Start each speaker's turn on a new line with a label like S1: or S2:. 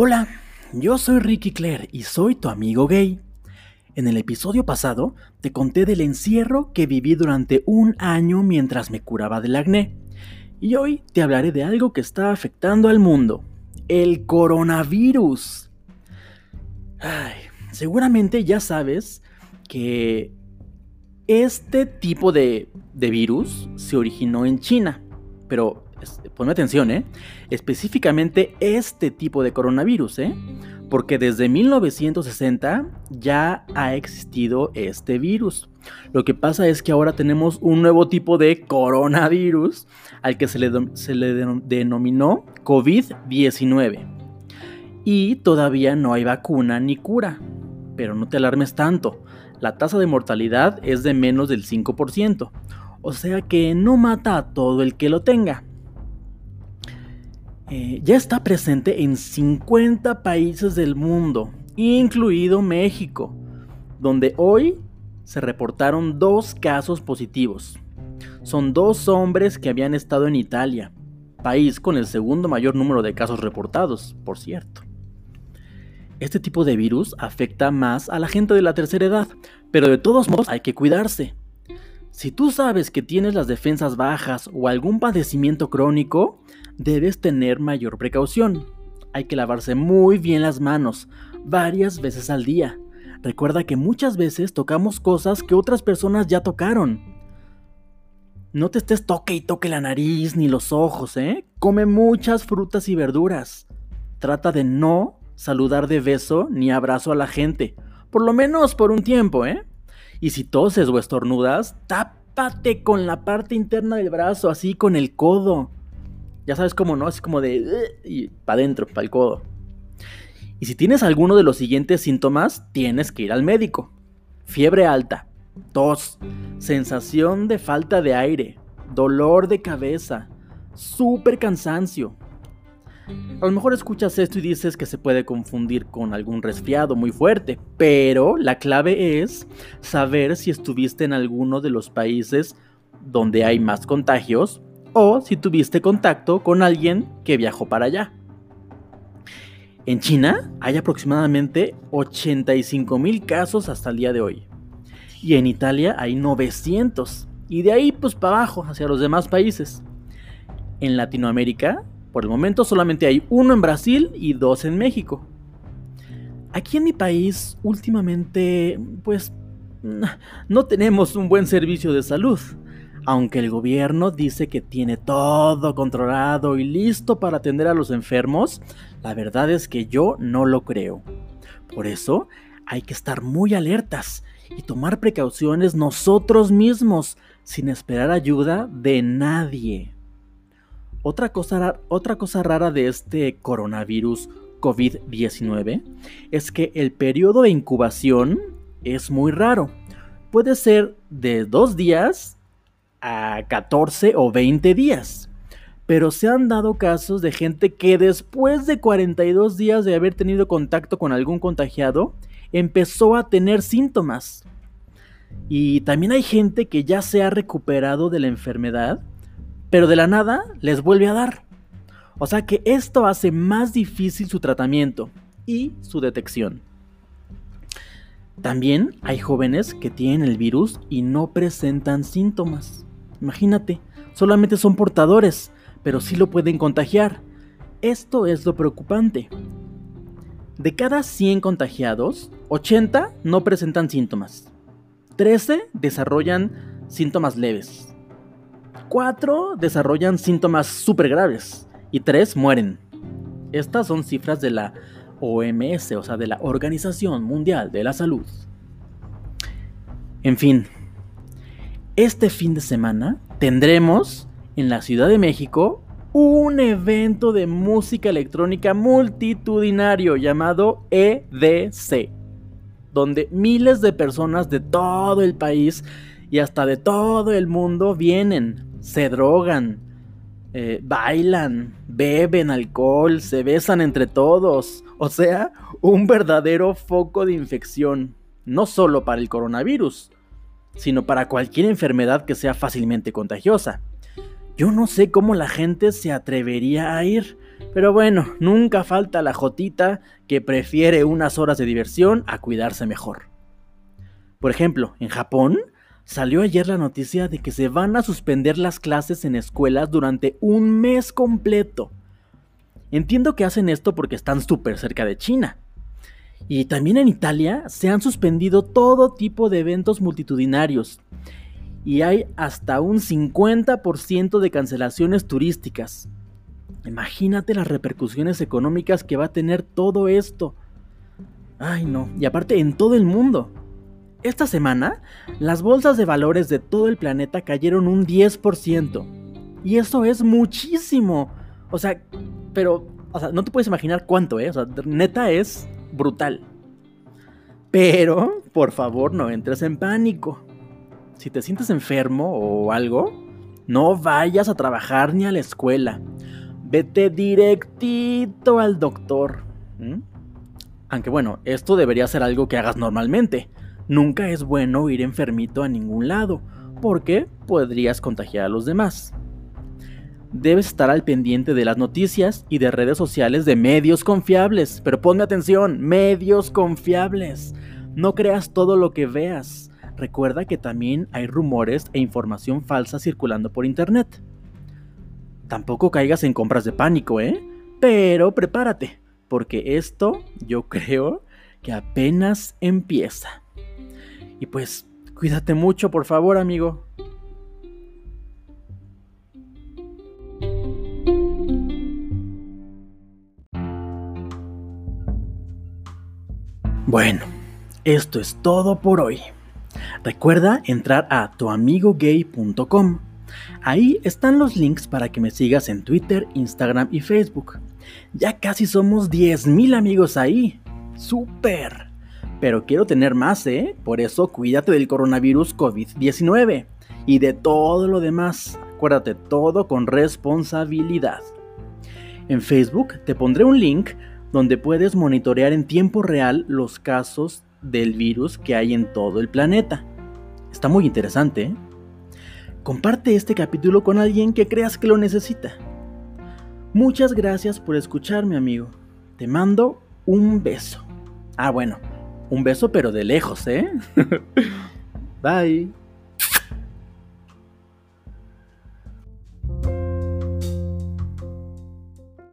S1: Hola, yo soy Ricky Claire y soy tu amigo gay. En el episodio pasado te conté del encierro que viví durante un año mientras me curaba del acné. Y hoy te hablaré de algo que está afectando al mundo, el coronavirus. Ay, seguramente ya sabes que este tipo de, de virus se originó en China, pero ponme atención, ¿eh? Específicamente este tipo de coronavirus, ¿eh? Porque desde 1960 ya ha existido este virus. Lo que pasa es que ahora tenemos un nuevo tipo de coronavirus al que se le, se le denominó COVID-19. Y todavía no hay vacuna ni cura. Pero no te alarmes tanto. La tasa de mortalidad es de menos del 5%. O sea que no mata a todo el que lo tenga. Eh, ya está presente en 50 países del mundo, incluido México, donde hoy se reportaron dos casos positivos. Son dos hombres que habían estado en Italia, país con el segundo mayor número de casos reportados, por cierto. Este tipo de virus afecta más a la gente de la tercera edad, pero de todos modos hay que cuidarse. Si tú sabes que tienes las defensas bajas o algún padecimiento crónico, debes tener mayor precaución. Hay que lavarse muy bien las manos, varias veces al día. Recuerda que muchas veces tocamos cosas que otras personas ya tocaron. No te estés toque y toque la nariz ni los ojos, ¿eh? Come muchas frutas y verduras. Trata de no saludar de beso ni abrazo a la gente, por lo menos por un tiempo, ¿eh? Y si toses o estornudas, tápate con la parte interna del brazo, así con el codo. Ya sabes cómo, ¿no? Así como de... y para adentro, para el codo. Y si tienes alguno de los siguientes síntomas, tienes que ir al médico. Fiebre alta, tos, sensación de falta de aire, dolor de cabeza, súper cansancio, a lo mejor escuchas esto y dices que se puede confundir con algún resfriado muy fuerte, pero la clave es saber si estuviste en alguno de los países donde hay más contagios o si tuviste contacto con alguien que viajó para allá. En China hay aproximadamente 85 mil casos hasta el día de hoy. Y en Italia hay 900. Y de ahí pues para abajo, hacia los demás países. En Latinoamérica por el momento solamente hay uno en Brasil y dos en México. Aquí en mi país últimamente pues no tenemos un buen servicio de salud. Aunque el gobierno dice que tiene todo controlado y listo para atender a los enfermos, la verdad es que yo no lo creo. Por eso hay que estar muy alertas y tomar precauciones nosotros mismos sin esperar ayuda de nadie. Otra cosa, otra cosa rara de este coronavirus COVID-19 es que el periodo de incubación es muy raro. Puede ser de 2 días a 14 o 20 días. Pero se han dado casos de gente que después de 42 días de haber tenido contacto con algún contagiado, empezó a tener síntomas. Y también hay gente que ya se ha recuperado de la enfermedad pero de la nada les vuelve a dar. O sea que esto hace más difícil su tratamiento y su detección. También hay jóvenes que tienen el virus y no presentan síntomas. Imagínate, solamente son portadores, pero sí lo pueden contagiar. Esto es lo preocupante. De cada 100 contagiados, 80 no presentan síntomas. 13 desarrollan síntomas leves. 4 desarrollan síntomas súper graves y 3 mueren. Estas son cifras de la OMS, o sea, de la Organización Mundial de la Salud. En fin, este fin de semana tendremos en la Ciudad de México un evento de música electrónica multitudinario llamado EDC, donde miles de personas de todo el país y hasta de todo el mundo vienen se drogan, eh, bailan, beben alcohol, se besan entre todos. O sea, un verdadero foco de infección, no solo para el coronavirus, sino para cualquier enfermedad que sea fácilmente contagiosa. Yo no sé cómo la gente se atrevería a ir, Pero bueno, nunca falta la jotita que prefiere unas horas de diversión a cuidarse mejor. Por ejemplo, en Japón salió ayer la noticia de que se van a suspender las clases en escuelas durante un mes completo. Entiendo que hacen esto porque están súper cerca de China. Y también en Italia se han suspendido todo tipo de eventos multitudinarios. Y hay hasta un 50% de cancelaciones turísticas. Imagínate las repercusiones económicas que va a tener todo esto. Ay no, y aparte en todo el mundo. Esta semana, las bolsas de valores de todo el planeta cayeron un 10%. Y eso es muchísimo. O sea, pero, o sea, no te puedes imaginar cuánto, ¿eh? O sea, neta es brutal. Pero, por favor, no entres en pánico. Si te sientes enfermo o algo, no vayas a trabajar ni a la escuela. Vete directito al doctor. Aunque bueno, esto debería ser algo que hagas normalmente. Nunca es bueno ir enfermito a ningún lado, porque podrías contagiar a los demás. Debes estar al pendiente de las noticias y de redes sociales de medios confiables. Pero ponme atención, medios confiables. No creas todo lo que veas. Recuerda que también hay rumores e información falsa circulando por internet. Tampoco caigas en compras de pánico, ¿eh? Pero prepárate, porque esto yo creo que apenas empieza. Y pues, cuídate mucho, por favor, amigo. Bueno, esto es todo por hoy. Recuerda entrar a tuamigogay.com Ahí están los links para que me sigas en Twitter, Instagram y Facebook. Ya casi somos 10.000 amigos ahí. ¡Súper! Pero quiero tener más, ¿eh? Por eso cuídate del coronavirus COVID-19 y de todo lo demás. Acuérdate, todo con responsabilidad. En Facebook te pondré un link donde puedes monitorear en tiempo real los casos del virus que hay en todo el planeta. Está muy interesante, ¿eh? Comparte este capítulo con alguien que creas que lo necesita. Muchas gracias por escucharme, amigo. Te mando un beso. Ah, bueno, un beso pero de lejos, ¿eh? Bye.